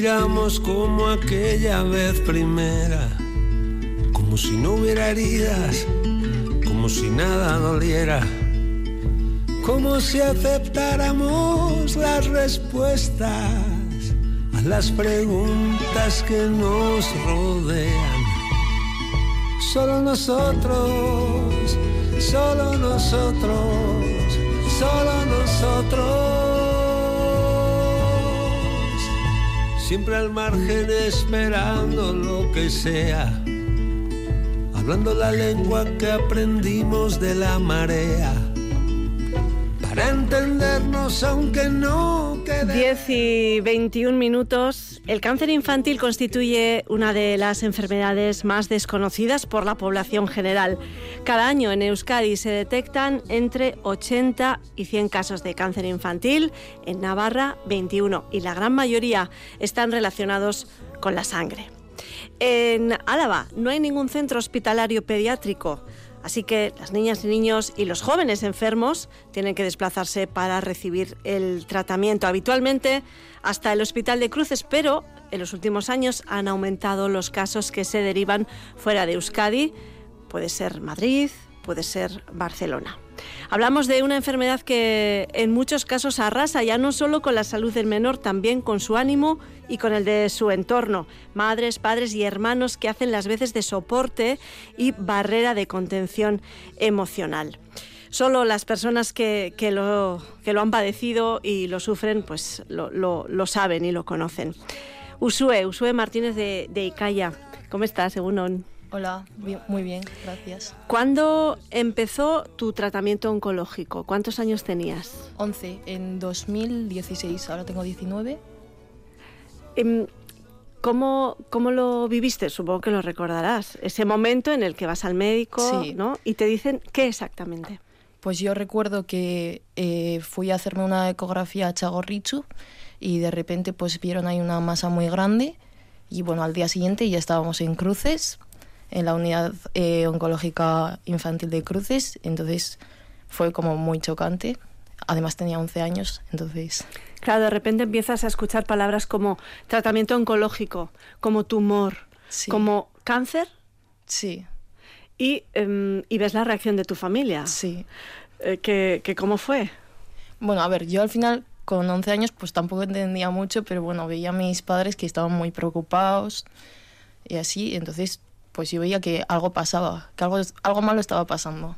miramos como aquella vez primera, como si no hubiera heridas, como si nada doliera, como si aceptáramos las respuestas a las preguntas que nos rodean. Solo nosotros, solo nosotros, solo nosotros. Siempre al margen esperando lo que sea, hablando la lengua que aprendimos de la marea, para entendernos aunque no 10 y 21 minutos. El cáncer infantil constituye una de las enfermedades más desconocidas por la población general. Cada año en Euskadi se detectan entre 80 y 100 casos de cáncer infantil, en Navarra 21 y la gran mayoría están relacionados con la sangre. En Álava no hay ningún centro hospitalario pediátrico. Así que las niñas y niños y los jóvenes enfermos tienen que desplazarse para recibir el tratamiento habitualmente hasta el Hospital de Cruces, pero en los últimos años han aumentado los casos que se derivan fuera de Euskadi. Puede ser Madrid, puede ser Barcelona. Hablamos de una enfermedad que en muchos casos arrasa ya no solo con la salud del menor, también con su ánimo y con el de su entorno. Madres, padres y hermanos que hacen las veces de soporte y barrera de contención emocional. Solo las personas que, lo, han padecido y lo sufren, pues lo, saben y lo conocen. Usue, Usue Martínez de, de Icaya. ¿Cómo estás, Egunon? Hola, muy bien, gracias. ¿Cuándo empezó tu tratamiento oncológico? ¿Cuántos años tenías? 11, en 2016, ahora tengo 19. Em, ¿Cómo, ¿Cómo, lo viviste? Supongo que lo recordarás. Ese momento en el que vas al médico ¿no? y te dicen qué exactamente. Pues yo recuerdo que eh, fui a hacerme una ecografía a Chagorrichu y de repente pues vieron ahí una masa muy grande y bueno, al día siguiente ya estábamos en cruces en la unidad eh, oncológica infantil de Cruces, entonces fue como muy chocante. Además tenía 11 años, entonces... Claro, de repente empiezas a escuchar palabras como tratamiento oncológico, como tumor, como cáncer. Sí. Y, em, y, ves la reacción de tu familia. Sí. Eh, que, ¿Cómo fue? Bueno, a ver, yo al final con 11 años pues tampoco entendía mucho, pero bueno, veía a mis padres que estaban muy preocupados y así, entonces pues yo veía que algo pasaba, que algo, algo malo estaba pasando.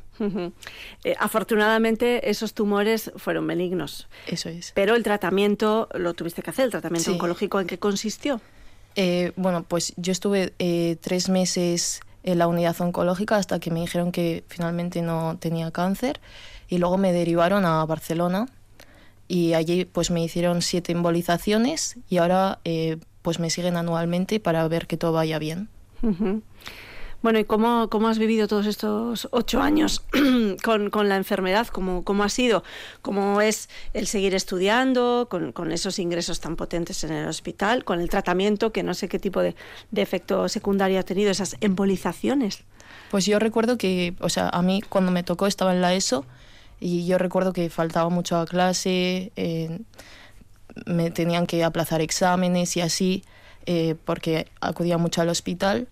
Eh, afortunadamente esos tumores fueron benignos. Eso es. Pero el tratamiento lo tuviste que hacer, el tratamiento oncológico, ¿en qué consistió? Eh, bueno, pues yo estuve eh, tres meses en la unidad oncológica hasta que me dijeron que finalmente no tenía cáncer y luego me derivaron a Barcelona y allí pues me hicieron siete embolizaciones y ahora pues me siguen anualmente para ver que todo vaya bien. Bueno, ¿y cómo, cómo, has vivido todos estos ocho años con, con la enfermedad? ¿Cómo, ¿Cómo, ha sido? ¿Cómo es el seguir estudiando con, con, esos ingresos tan potentes en el hospital, con el tratamiento, que no sé qué tipo de, de, efecto secundario ha tenido, esas embolizaciones? Pues yo recuerdo que, o sea, a mí cuando me tocó estaba en la ESO y yo recuerdo que faltaba mucho a clase, eh, me tenían que aplazar exámenes y así. Eh, porque acudía mucho al hospital.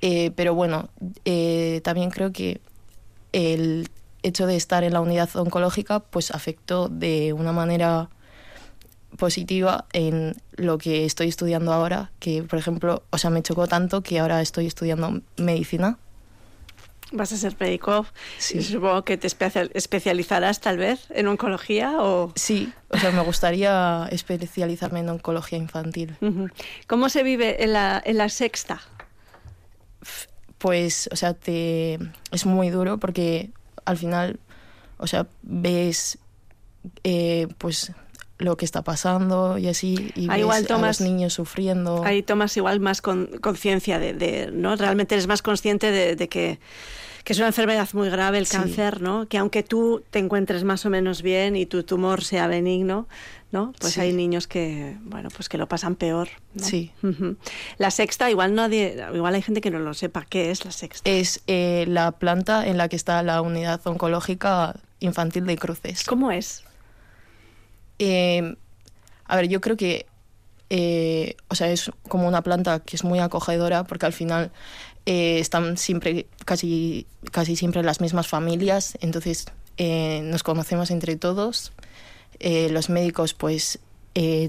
Eh, pero bueno, eh, también creo que el hecho de estar en la unidad oncológica pues afectó de una manera positiva en lo que estoy estudiando ahora, que por ejemplo, o sea, me chocó tanto que ahora estoy estudiando medicina ¿Vas a ser médico? Sí. Supongo que te especializarás tal vez en oncología o... Sí, o sea, me gustaría especializarme en oncología infantil. ¿Cómo se vive en la, en la sexta? Pues, o sea, te, es muy duro porque al final, o sea, ves eh, pues lo que está pasando y así y ves igual tomas, a los niños sufriendo ahí tomas igual más conciencia de, de, no realmente eres más consciente de, de que que es una enfermedad muy grave el cáncer, ¿no? Que aunque tú te encuentres más o menos bien y tu tumor sea benigno, ¿no? Pues hay niños que, bueno, pues que lo pasan peor. Sí. La sexta, igual nadie, igual hay gente que no lo sepa. ¿Qué es la sexta? Es eh, la planta en la que está la unidad oncológica infantil de Cruces. ¿Cómo es? Eh, a ver, yo creo que eh, o sea, es como una planta que es muy acogedora porque al final eh, están siempre, casi, casi siempre las mismas familias, entonces eh, nos conocemos entre todos. los médicos pues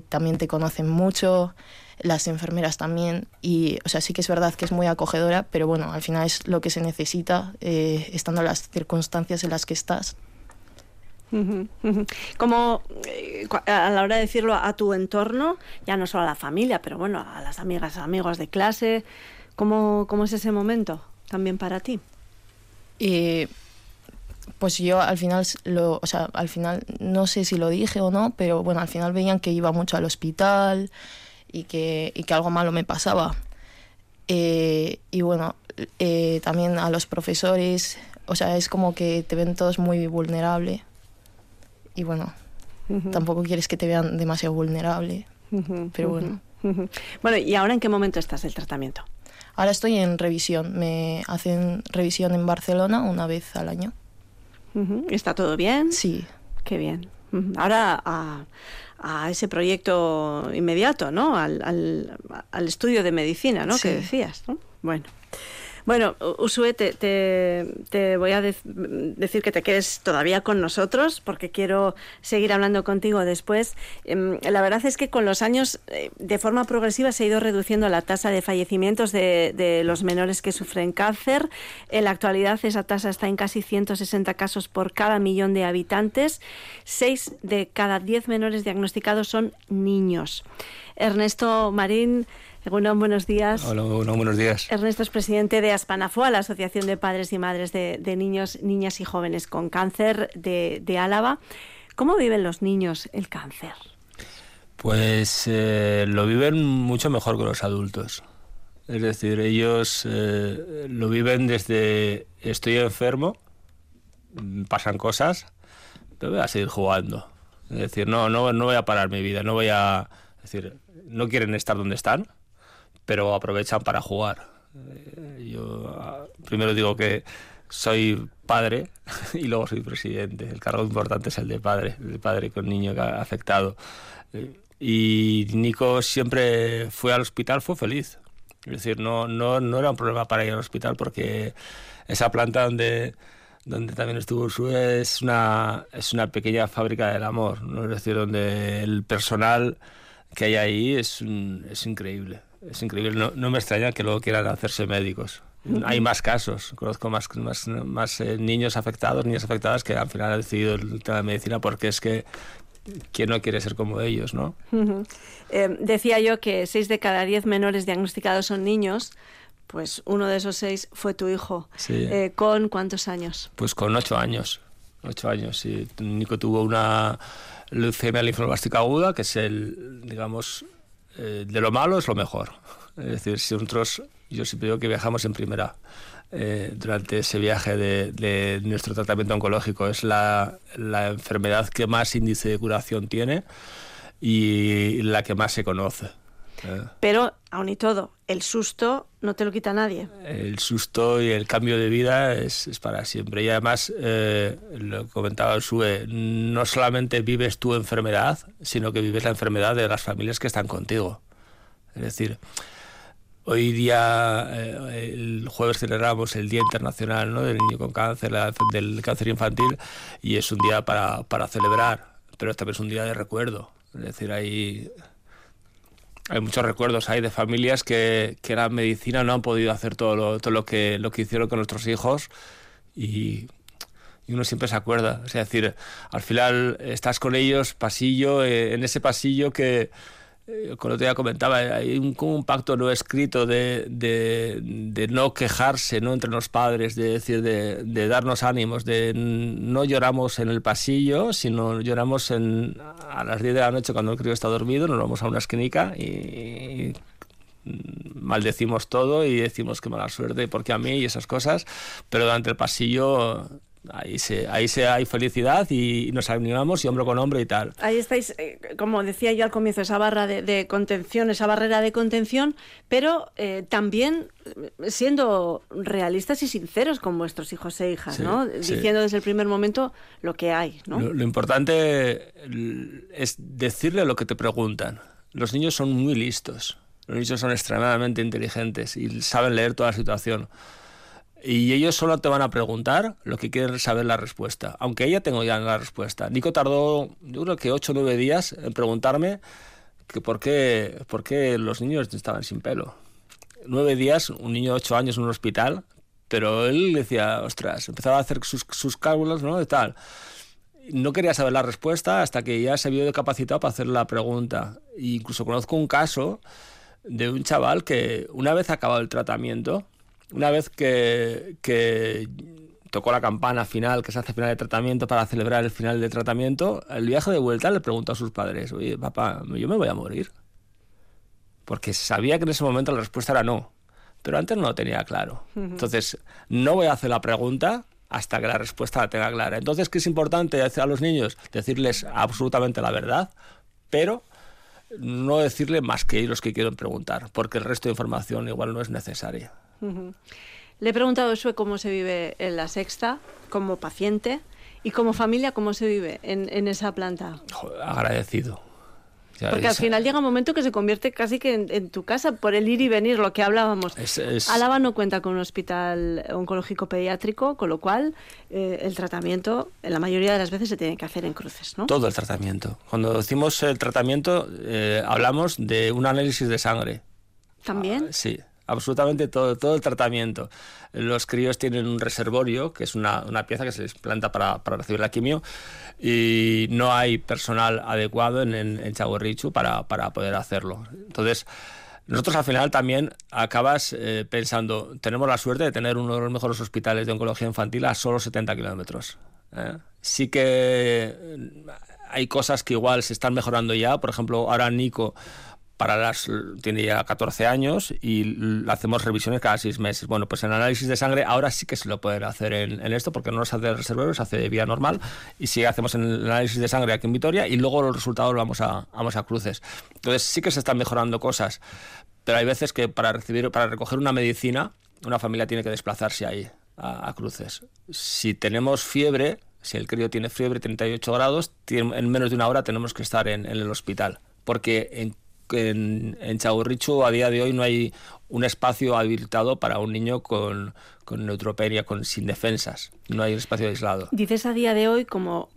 también te conocen mucho, las enfermeras también, y o sea, sí que es verdad que es muy acogedora, pero bueno, al final es lo que se necesita estando las circunstancias en las que estás. Como eh, a la hora de decirlo a tu entorno, ya no solo a la familia, pero bueno, a las amigas, amigos de clase, ¿cómo, cómo es ese momento también para ti? Eh, pues yo al final, lo, o sea, al final no sé si lo dije o no, pero bueno, al final veían que iba mucho al hospital y que, y que algo malo me pasaba. Eh, y bueno, también a los profesores, o sea, es como que te ven todos muy vulnerable y bueno, tampoco quieres que te vean demasiado vulnerable, pero bueno. Bueno, ¿y ahora en qué momento estás del tratamiento? Ahora estoy en revisión, me hacen revisión en Barcelona una vez al año. ¿Está todo bien? Sí. Qué bien. Ahora a, a, ese proyecto inmediato, ¿no? Al, al, al estudio de medicina, ¿no? Que decías, ¿no? Bueno. Bueno, Usue, te, voy a decir que te quedes todavía con nosotros porque quiero seguir hablando contigo después. Em, la verdad es que con los años, eh, de forma progresiva, se ha ido reduciendo la tasa de fallecimientos de, de los menores que sufren cáncer. En la actualidad esa tasa está en casi 160 casos por cada millón de habitantes. Seis de cada diez menores diagnosticados son niños. Ernesto Marín, buenos días. Hola, buenos días. Ernesto es presidente de Aspanafoa, la Asociación de Padres y Madres de, Niños, Niñas y Jóvenes con Cáncer de, Álava. ¿Cómo viven los niños el cáncer? Pues eh, lo viven mucho mejor que los adultos. Es decir, ellos eh, lo viven desde estoy enfermo, pasan cosas, pero voy a seguir jugando. Es decir, no, no, no voy a parar mi vida, no voy a... Es decir, no quieren estar donde están, pero aprovechan para jugar. Eh, yo ah, primero digo que soy padre y luego soy presidente. El cargo importante es el de padre, el de padre con niño afectado. Eh, y Nico siempre fue al hospital, fue feliz. Es decir, no, no, no era un problema para ir al hospital porque esa planta donde, donde también estuvo Sue es una, es una pequeña fábrica del amor. ¿no? Es decir, donde el personal que hay ahí es, es increíble es increíble. No, me extraña que luego quieran hacerse médicos. Hay más casos, conozco más, más, más eh, niños afectados, niñas afectadas que al final han decidido el tema de medicina porque es que ¿quién no quiere ser como ellos, no? Eh, decía yo que seis de cada diez menores diagnosticados son niños, pues uno de esos seis fue tu hijo. Eh, ¿Con cuántos años? Pues con ocho años. Ocho años, sí. Nico tuvo una leucemia linfoblástica aguda, que es el, digamos, eh, de lo malo es lo mejor. Es decir, si nosotros, yo siempre digo que viajamos en primera eh, durante ese viaje de, nuestro tratamiento oncológico. Es la, enfermedad que más índice de curación tiene y la que más se conoce. ¿Eh? Pero, aún y todo, el susto no te lo quita nadie. El susto y el cambio de vida es, es para siempre. Y además, lo comentaba Sue, no solamente vives tu enfermedad, sino que vives la enfermedad de las familias que están contigo. Es decir, hoy día, eh, el jueves celebramos el Día Internacional ¿no? del Niño con Cáncer, del cáncer infantil, y es un día para, para celebrar, pero también es un día de recuerdo. Es decir, hay hay muchos recuerdos hay de familias que, que la medicina no han podido hacer todo lo, todo lo que lo que hicieron con nuestros hijos y, y uno siempre se acuerda. Es decir al final estás con ellos pasillo eh, en ese pasillo que eh, como te ya comentaba, hay un, un pacto no escrito de, de, no quejarse ¿no? entre los padres, de decir, de, de, darnos ánimos, de no lloramos en el pasillo, sino lloramos en, a las 10 de la noche cuando el crío está dormido, nos vamos a una esquinica y, maldecimos todo y decimos que mala suerte, porque a mí y esas cosas, pero durante el pasillo Ahí se, ahí se hay felicidad y nos animamos y hombro con hombro y tal. Ahí estáis, eh, como decía yo al comienzo, esa barra de, contención, esa barrera de contención, pero eh, también eh, siendo realistas y sinceros con vuestros hijos e hijas, ¿no? Diciendo desde el primer momento lo que hay, ¿no? Lo, importante es decirle lo que te preguntan. Los niños son muy listos. Los niños son extremadamente inteligentes y saben leer toda la situación. Y ellos solo te van a preguntar lo que quieren saber la respuesta, aunque ella tenga ya la respuesta. Nico tardó, yo creo que 8 o 9 días en preguntarme que por qué, por qué los niños estaban sin pelo. Nueve días, un niño de 8 años en un hospital, pero él decía, ostras, empezaba a hacer sus, sus cálculos, ¿no? De tal. No quería saber la respuesta hasta que ya se vio capacitado para hacer la pregunta. E incluso conozco un caso de un chaval que una vez acabado el tratamiento, una vez que, que tocó la campana final, que se hace final de tratamiento para celebrar el final de tratamiento, el viaje de vuelta le preguntó a sus padres, oye, papá, yo me voy a morir. Porque sabía que en ese momento la respuesta era no, pero antes no lo tenía claro. Entonces, no voy a hacer la pregunta hasta que la respuesta la tenga clara. Entonces, ¿qué es importante a los niños? Decirles absolutamente la verdad, pero no decirle más que ellos que quieren preguntar, porque el resto de información igual no es necesaria. Le he preguntado a Sue cómo se vive en la sexta, como paciente, y como familia, cómo se vive en, esa planta. agradecido. Porque al final llega un momento que se convierte casi que en, tu casa por el ir y venir, lo que hablábamos. Es, Álava no cuenta con un hospital oncológico pediátrico, con lo cual eh, el tratamiento en la mayoría de las veces se tiene que hacer en cruces, ¿no? Todo el tratamiento. Cuando decimos el tratamiento, eh, hablamos de un análisis de sangre. ¿También? Ah, sí absolutamente todo, todo el tratamiento. Los críos tienen un reservorio, que es una, una pieza que se les planta para, para, recibir la quimio, y no hay personal adecuado en, en, en para, para, poder hacerlo. Entonces, nosotros al final también acabas eh, pensando, tenemos la suerte de tener uno de los mejores hospitales de oncología infantil a solo 70 kilómetros. ¿eh? Sí que hay cosas que igual se están mejorando ya, por ejemplo, ahora Nico para las tiene ya 14 años y hacemos revisiones cada seis meses. Bueno, pues en análisis de sangre ahora sí que se lo puede hacer en, esto porque no nos hace de reservorio, se hace de vía normal y sí hacemos el análisis de sangre aquí en Vitoria y luego los resultados vamos a, vamos a cruces. Entonces sí que se están mejorando cosas, pero hay veces que para recibir, para recoger una medicina, una familia tiene que desplazarse ahí a, cruces. Si tenemos fiebre, si el crío tiene fiebre 38 grados, en menos de una hora tenemos que estar en, en el hospital porque en en, en a día de hoy no hay un espacio habilitado para un niño con, con neutropenia, con, sin defensas. No hay un espacio aislado. Dices a día de hoy como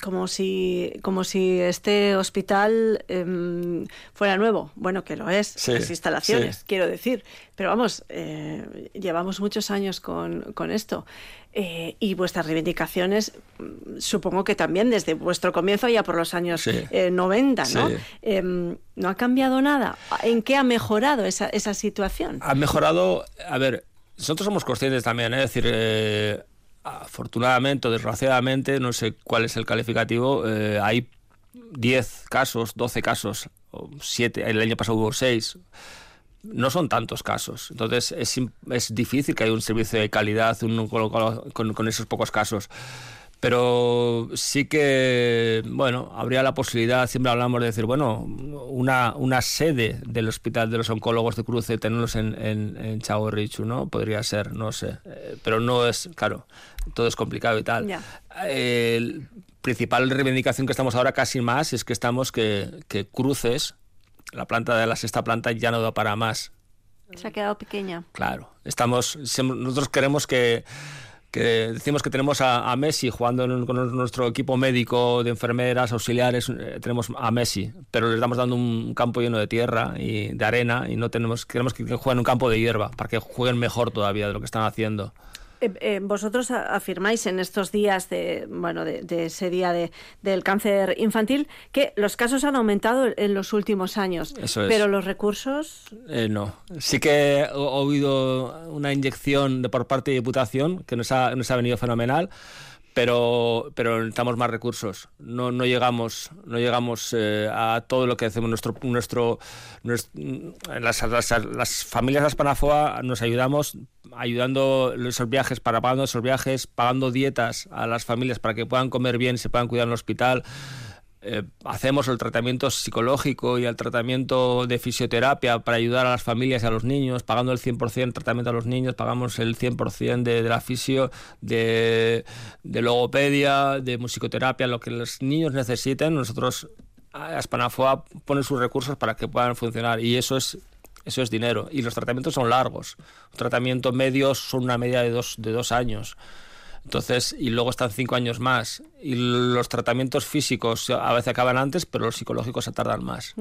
como si como si este hospital em, fuera nuevo bueno que lo es las instalaciones quiero decir pero vamos eh, llevamos muchos años con, con esto eh, y vuestras reivindicaciones, supongo que también desde vuestro comienzo, ya por los años 90, eh, ¿no? Em, ¿No ha cambiado nada? ¿En qué ha mejorado esa, esa situación? Ha mejorado, a ver, nosotros somos conscientes también, es decir, eh, afortunadamente o desgraciadamente, no sé cuál es el calificativo, hay 10 casos, 12 casos, o 7, el año pasado hubo 6 no son tantos casos. Entonces es, es difícil que haya un servicio de calidad un, con, con, esos pocos casos. Pero sí que, bueno, habría la posibilidad, siempre hablamos de decir, bueno, una, una sede del Hospital de los Oncólogos de Cruce, tenerlos en, en, en Chavo Richu, ¿no? Podría ser, no sé. Eh, pero no es, claro, todo es complicado y tal. el principal reivindicación que estamos ahora casi más es que estamos que, que Cruces la planta de la sexta planta ya no da para más. Se ha quedado pequeña. Claro, estamos, nosotros queremos que, que decimos que tenemos a, Messi jugando con nuestro equipo médico de enfermeras, auxiliares, eh, tenemos a Messi, pero le estamos dando un campo lleno de tierra y de arena y no tenemos, queremos que, que jueguen un campo de hierba para que jueguen mejor todavía de lo que están haciendo. Eh, eh, vosotros afirmáis en estos días de, bueno, de, ese día de, del cáncer infantil que los casos han aumentado en los últimos años. Pero los recursos. Eh, no. Sí que ha habido una inyección de, por parte de Diputación que nos ha, nos ha venido fenomenal pero, pero necesitamos más recursos. No, no llegamos, no llegamos eh, a todo lo que hacemos nuestro, nuestro, las, las, familias de Aspanafoa nos ayudamos ayudando esos viajes, para pagando esos viajes, pagando dietas a las familias para que puedan comer bien se puedan cuidar en el hospital. Eh, hacemos el tratamiento psicológico y el tratamiento de fisioterapia para ayudar a las familias y a los niños, pagando el 100% tratamiento a los niños, pagamos el 100% de, de la fisio, de, de logopedia, de musicoterapia, lo que los niños necesiten, nosotros Aspanafoa pone sus recursos para que puedan funcionar y eso es eso es dinero. Y los tratamientos son largos. Un tratamiento medio son una media de dos, de dos años. Entonces, y luego están cinco años más. Y los tratamientos físicos a veces acaban antes, pero los psicológicos se tardan más.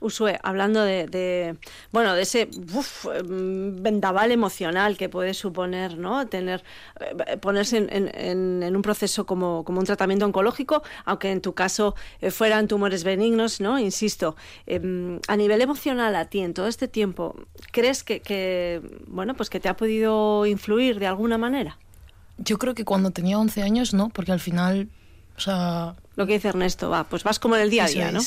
Usue, hablando de, bueno, de ese vendaval emocional que puede suponer, ¿no? Tener, eh, ponerse en, un proceso como, un tratamiento oncológico, aunque en tu caso eh, fueran tumores benignos, ¿no? Insisto, em, a nivel emocional a ti en todo este tiempo, ¿crees que, bueno, pues que te ha podido influir de alguna manera? Yo creo que cuando tenía 11 años, no, porque al final, o sea... Lo que dice Ernesto, va, pues vas como en el día a día, ¿no?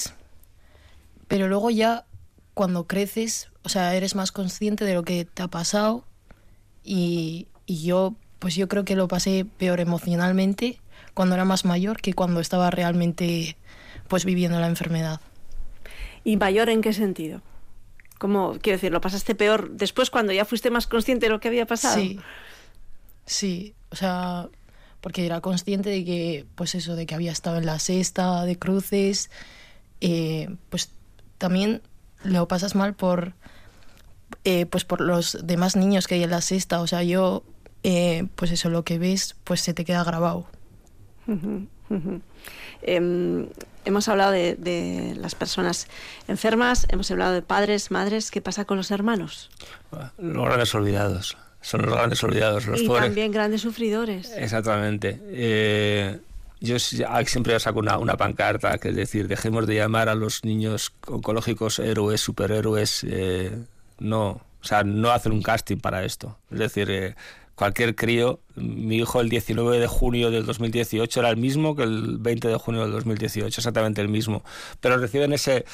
Pero luego ya cuando creces, o sea, eres más consciente de lo que te ha pasado y, yo, pues yo creo que lo pasé peor emocionalmente cuando era más mayor que cuando estaba realmente pues viviendo la enfermedad. ¿Y mayor en qué sentido? ¿Cómo, quiero decir, lo pasaste peor después cuando ya fuiste más consciente de lo que había pasado? Sí, sí, o sea, porque era consciente de que, pues eso, de que había estado en la sexta de cruces, eh, pues también lo pasas mal por, eh, pues por los demás niños que hay en la sexta. O sea, yo, eh, pues eso, lo que ves, pues se te queda grabado. Em, hemos hablado de, las personas enfermas, hemos hablado de padres, madres. ¿Qué pasa con los hermanos? Los grandes olvidados. Son los grandes olvidados, los y también grandes sufridores. Exactamente. Eh, yo siempre saco una, una, pancarta, que es decir, dejemos de llamar a los niños oncológicos héroes, superhéroes, eh, no, o sea, no hacen un casting para esto. Es decir, eh, cualquier crío, mi hijo el 19 de junio del 2018 era el mismo que el 20 de junio del 2018, exactamente el mismo, pero reciben ese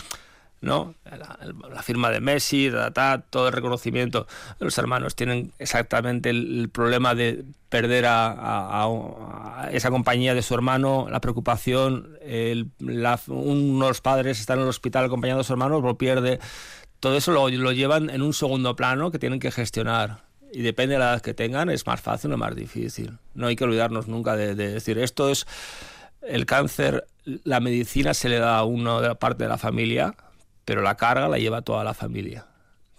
¿no? La, firma de Messi, todo el reconocimiento. Los hermanos tienen exactamente el, problema de perder a, esa compañía de su hermano, la preocupación, el, unos padres están en el hospital acompañando a su hermano, lo pierde. Todo eso lo, llevan en un segundo plano que tienen que gestionar. Y depende de la edad que tengan, es más fácil o más difícil. No hay que olvidarnos nunca de, de decir, esto es el cáncer, la medicina se le da a uno de la parte de la familia, pero la carga la lleva toda la familia,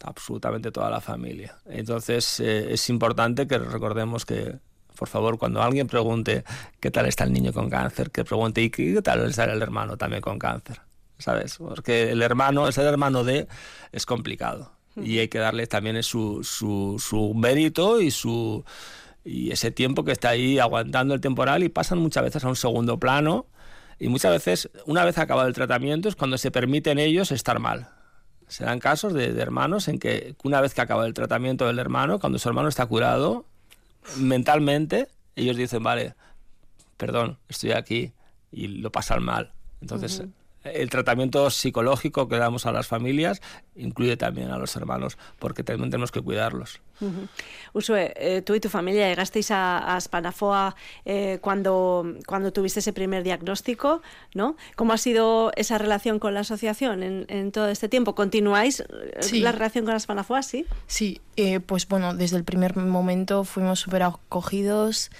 absolutamente toda la familia. Entonces eh, es importante que recordemos que, por favor, cuando alguien pregunte qué tal está el niño con cáncer, que pregunte y qué tal está el hermano también con cáncer, ¿sabes? Porque el hermano, ser hermano de, es complicado y hay que darle también su, su, su mérito y su y ese tiempo que está ahí aguantando el temporal y pasan muchas veces a un segundo plano y muchas veces, una vez acabado el tratamiento, es cuando se permiten ellos estar mal. Se dan casos de, hermanos en que una vez que acaba el tratamiento del hermano, cuando su hermano está curado, mentalmente, ellos dicen, vale, perdón, estoy aquí y lo pasan mal. Entonces, el tratamiento psicológico que damos a las familias incluye también a los hermanos, porque también tenemos que cuidarlos. Usue, eh, tú y tu familia llegasteis a, Spanafoa eh, cuando, cuando tuviste ese primer diagnóstico, ¿no? ¿Cómo ha sido esa relación con la asociación en, todo este tiempo? ¿Continuáis eh, la relación con la Spanafoa, sí? Sí, pues bueno, desde el primer momento fuimos súper acogidos.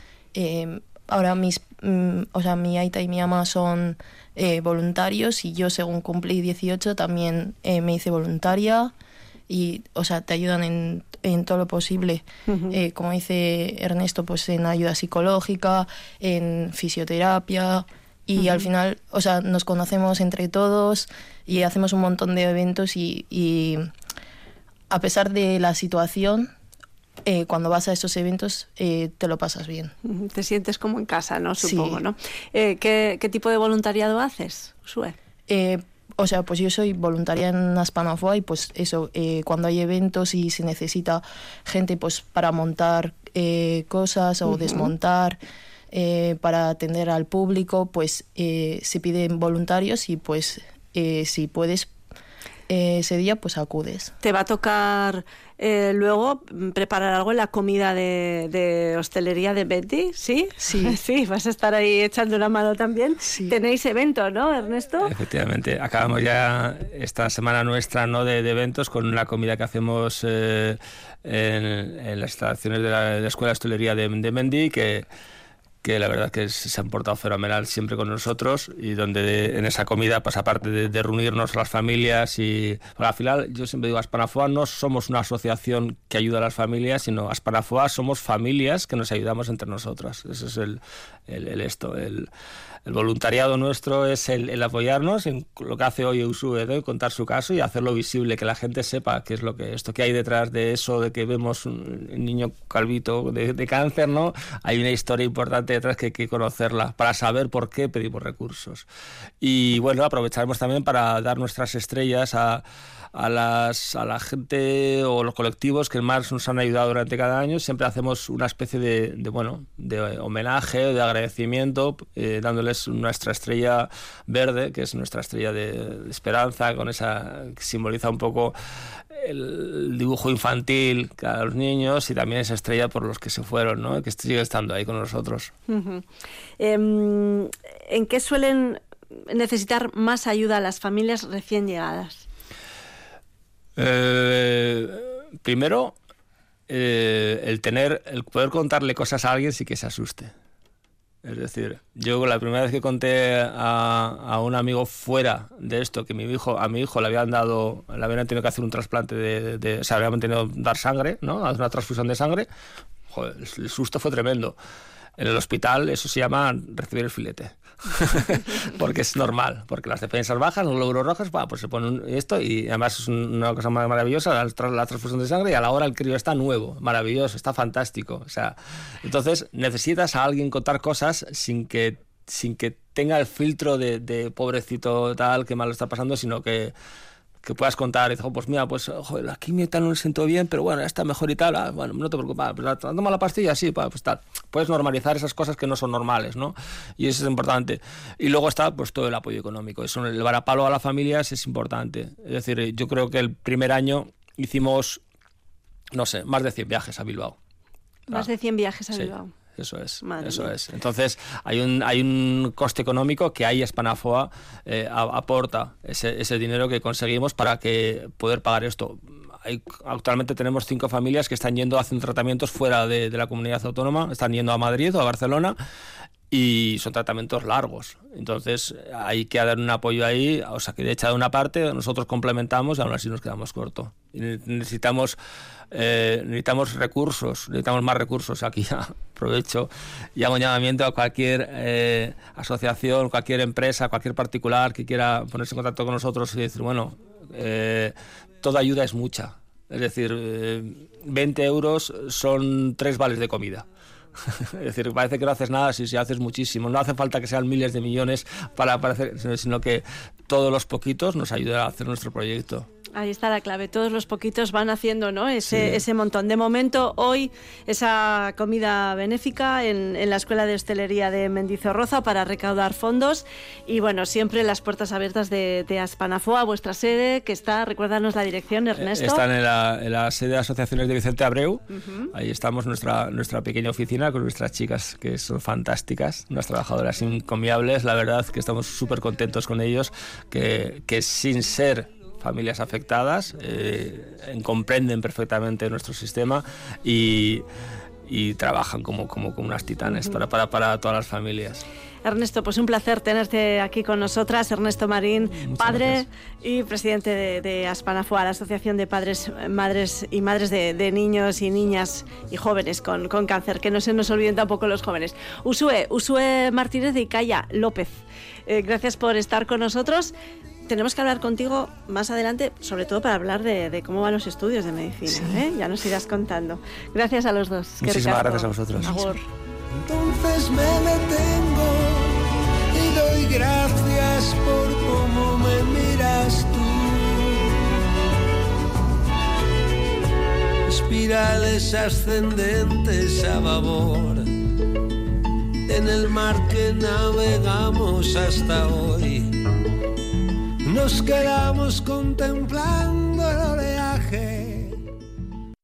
Ahora mis, mm, o sea, mi aita y mi ama son eh, voluntarios y yo según cumplí 18 también eh, me hice voluntaria y, o sea, te ayudan en, en todo lo posible. Eh, como dice Ernesto, pues en ayuda psicológica, en fisioterapia y al final, o sea, nos conocemos entre todos y hacemos un montón de eventos y, y a pesar de la situación, eh, cuando vas a esos eventos eh, te lo pasas bien. Te sientes como en casa, ¿no? Supongo, ¿no? Eh, ¿qué, tipo de voluntariado haces, Sue? o sea, pues yo soy voluntaria en Aspanafoa y pues eso, cuando hay eventos y se necesita gente pues para montar cosas o desmontar, para atender al público, pues se piden voluntarios y pues si puedes ese día pues acudes. ¿Te va a tocar eh, luego preparar algo en la comida de, hostelería de Betty? ¿Sí? Sí. Sí, vas a estar ahí echando una mano también. Tenéis evento, ¿no, Ernesto? Efectivamente. Acabamos ya esta semana nuestra ¿no? de, eventos con la comida que hacemos eh, en, las instalaciones de la, Escuela de Hostelería de, de Mendy, que que la verdad que se han portado fenomenal siempre con nosotros y donde en esa comida, pues aparte de, reunirnos las familias y al final yo siempre digo, Aspanafoa no somos una asociación que ayuda a las familias, sino Aspanafoa somos familias que nos ayudamos entre nosotras. Ese es el, el, esto, el, el, voluntariado nuestro es el, apoyarnos en lo que hace hoy Eusue, contar su caso y hacerlo visible, que la gente sepa qué es lo que esto que hay detrás de eso, de que vemos un niño calvito de, cáncer, ¿no? Hay una historia importante detrás que hay que conocerla para saber por qué pedimos recursos. Y bueno, aprovecharemos también para dar nuestras estrellas a a, las, a la gente o los colectivos que más nos han ayudado durante cada año. Siempre hacemos una especie de, bueno, de homenaje, de agradecimiento, eh, dándoles nuestra estrella verde, que es nuestra estrella de, esperanza, con esa que simboliza un poco el dibujo infantil a los niños y también esa estrella por los que se fueron, ¿no? que sigue estando ahí con nosotros. Em, ¿En qué suelen necesitar más ayuda las familias recién llegadas? Eh, primero, eh, el tener, el poder contarle cosas a alguien sí que se asuste. Es decir, yo la primera vez que conté a, un amigo fuera de esto, que mi hijo, a mi hijo le habían dado, le habían tenido que hacer un trasplante de, de o sea, habían tenido dar sangre, ¿no? Una transfusión de sangre, el susto fue tremendo. En el hospital eso se llama recibir el filete. porque es normal, porque las defensas bajan, los glóbulos rojos, pues se pone esto y además es una cosa maravillosa, la, transfusión de sangre y a la hora el crío está nuevo, maravilloso, está fantástico. O sea, entonces necesitas a alguien contar cosas sin que, sin que tenga el filtro de, de pobrecito tal que mal lo está pasando, sino que que puedas contar, y dices, oh, pues mira, pues joder, la quimio tal no le siento bien, pero bueno, está mejor y tal, ah, bueno, no te preocupes, pues, toma la pastilla, sí, pues tal. Puedes normalizar esas cosas que no son normales, ¿no? Y eso es importante. Y luego está pues todo el apoyo económico, eso, el varapalo a las familias es importante. Es decir, yo creo que el primer año hicimos, no sé, más de 100 viajes a Bilbao. Más de 100 viajes a Bilbao. Eso es, eso es. Entonces hay un, hay un coste económico que ahí Spanafoa eh, aporta ese, ese, dinero que conseguimos para que poder pagar esto. Hay, actualmente tenemos cinco familias que están yendo a hacer tratamientos fuera de, de la comunidad autónoma, están yendo a Madrid o a Barcelona y son tratamientos largos. Entonces hay que dar un apoyo ahí, o sea que de hecho de una parte nosotros complementamos y aún así nos quedamos cortos. Necesitamos, eh, necesitamos recursos, necesitamos más recursos. Aquí aprovecho y hago un llamamiento a cualquier eh, asociación, cualquier empresa, cualquier particular que quiera ponerse en contacto con nosotros y decir, bueno, eh, toda ayuda es mucha. Es decir, 20 euros son tres vales de comida. es decir, parece que no haces nada si, si haces muchísimo. No hace falta que sean miles de millones para aparecer, sino que todos los poquitos nos ayudan a hacer nuestro proyecto. Ahí está la clave. Todos los poquitos van haciendo ¿no? ese, ese montón. De momento, hoy, esa comida benéfica en, en, la Escuela de Hostelería de Mendizorroza para recaudar fondos. Y bueno, siempre las puertas abiertas de, de Aspanafoa, vuestra sede, que está, recuérdanos la dirección, Ernesto. Están en la, en la sede de Asociaciones de Vicente Abreu. Ahí estamos, nuestra, nuestra pequeña oficina con nuestras chicas, que son fantásticas, unas trabajadoras incomiables. La verdad que estamos súper contentos con ellos, que, que sin ser familias afectadas, eh, comprenden perfectamente nuestro sistema y, trabajan como, como, como unas titanes para, para, para todas las familias. Ernesto, pues un placer tenerte aquí con nosotras. Ernesto Marín, padre y presidente de, de, Aspanafua, la Asociación de Padres, Madres y Madres de, Niños y Niñas y Jóvenes con, con, cáncer, que no se nos olviden tampoco los jóvenes. Usue, Usue Martínez de Icaya López, eh, gracias por estar con nosotros tenemos que hablar contigo más adelante, sobre todo para hablar de, cómo van los estudios de medicina. ¿eh? Ya nos irás contando. Gracias a los dos. Muchísimas gracias a vosotros. Entonces me detengo y doy gracias por cómo me miras tú. Espirales ascendentes a babor en el mar que navegamos hasta hoy nos quedamos contemplando el oleaje